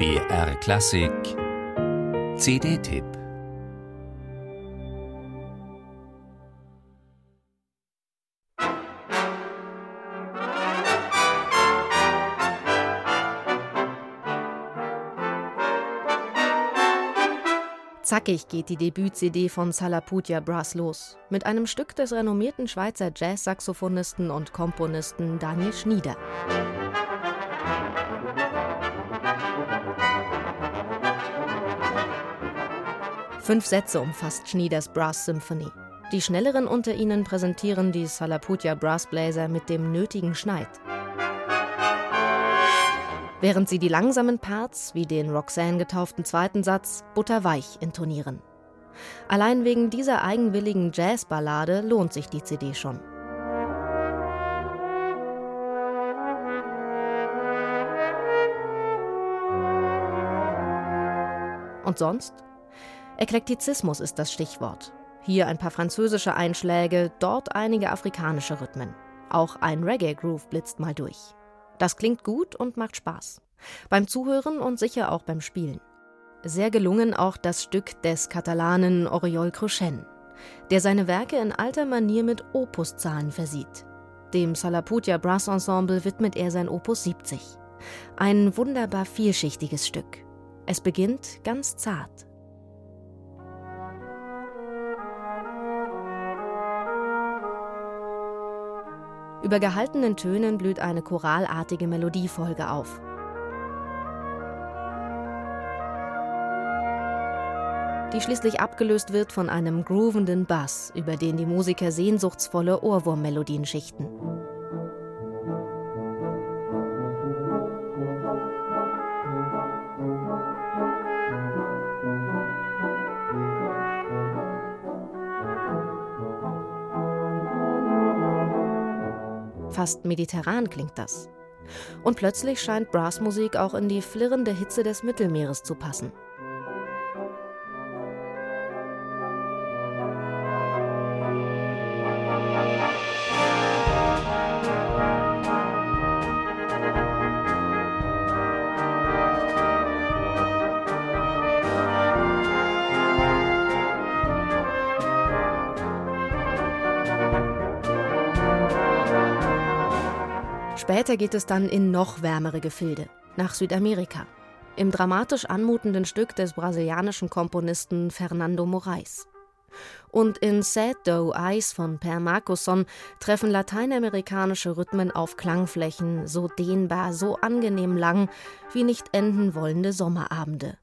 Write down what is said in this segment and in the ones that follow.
BR Klassik. CD-Tipp Zackig geht die Debüt-CD von Salaputia Brass los, mit einem Stück des renommierten Schweizer Jazz-Saxophonisten und Komponisten Daniel Schnieder. Fünf Sätze umfasst Schnieders Brass Symphony. Die schnelleren unter ihnen präsentieren die Salaputia Brassbläser mit dem nötigen Schneid. Während sie die langsamen Parts, wie den Roxanne getauften zweiten Satz, butterweich intonieren. Allein wegen dieser eigenwilligen Jazzballade lohnt sich die CD schon. Und sonst? Eklektizismus ist das Stichwort. Hier ein paar französische Einschläge, dort einige afrikanische Rhythmen. Auch ein Reggae-Groove blitzt mal durch. Das klingt gut und macht Spaß. Beim Zuhören und sicher auch beim Spielen. Sehr gelungen auch das Stück des Katalanen Oriol Cruchen, der seine Werke in alter Manier mit Opuszahlen versieht. Dem Salaputia Brass Ensemble widmet er sein Opus 70. Ein wunderbar vielschichtiges Stück. Es beginnt ganz zart. Über gehaltenen Tönen blüht eine choralartige Melodiefolge auf. Die schließlich abgelöst wird von einem groovenden Bass, über den die Musiker sehnsuchtsvolle Ohrwurmmelodien schichten. Fast mediterran klingt das. Und plötzlich scheint Brassmusik auch in die flirrende Hitze des Mittelmeeres zu passen. Später geht es dann in noch wärmere Gefilde, nach Südamerika, im dramatisch anmutenden Stück des brasilianischen Komponisten Fernando Moraes. Und in Sad Doe Eyes von Per Marcusson treffen lateinamerikanische Rhythmen auf Klangflächen, so dehnbar, so angenehm lang, wie nicht enden wollende Sommerabende.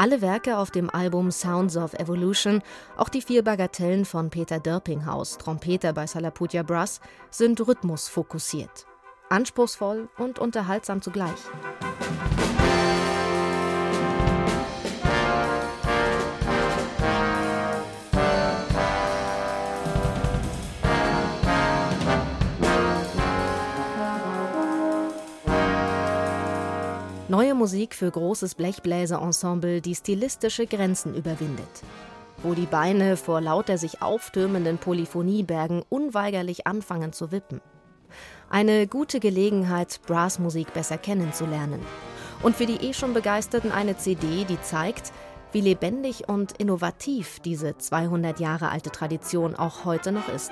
Alle Werke auf dem Album Sounds of Evolution, auch die vier Bagatellen von Peter Dörpinghaus, Trompeter bei Salaputia Brass, sind rhythmusfokussiert. Anspruchsvoll und unterhaltsam zugleich. Neue Musik für großes Blechbläserensemble, die stilistische Grenzen überwindet. Wo die Beine vor lauter sich auftürmenden Polyphoniebergen unweigerlich anfangen zu wippen. Eine gute Gelegenheit, Brassmusik besser kennenzulernen. Und für die eh schon Begeisterten eine CD, die zeigt, wie lebendig und innovativ diese 200 Jahre alte Tradition auch heute noch ist.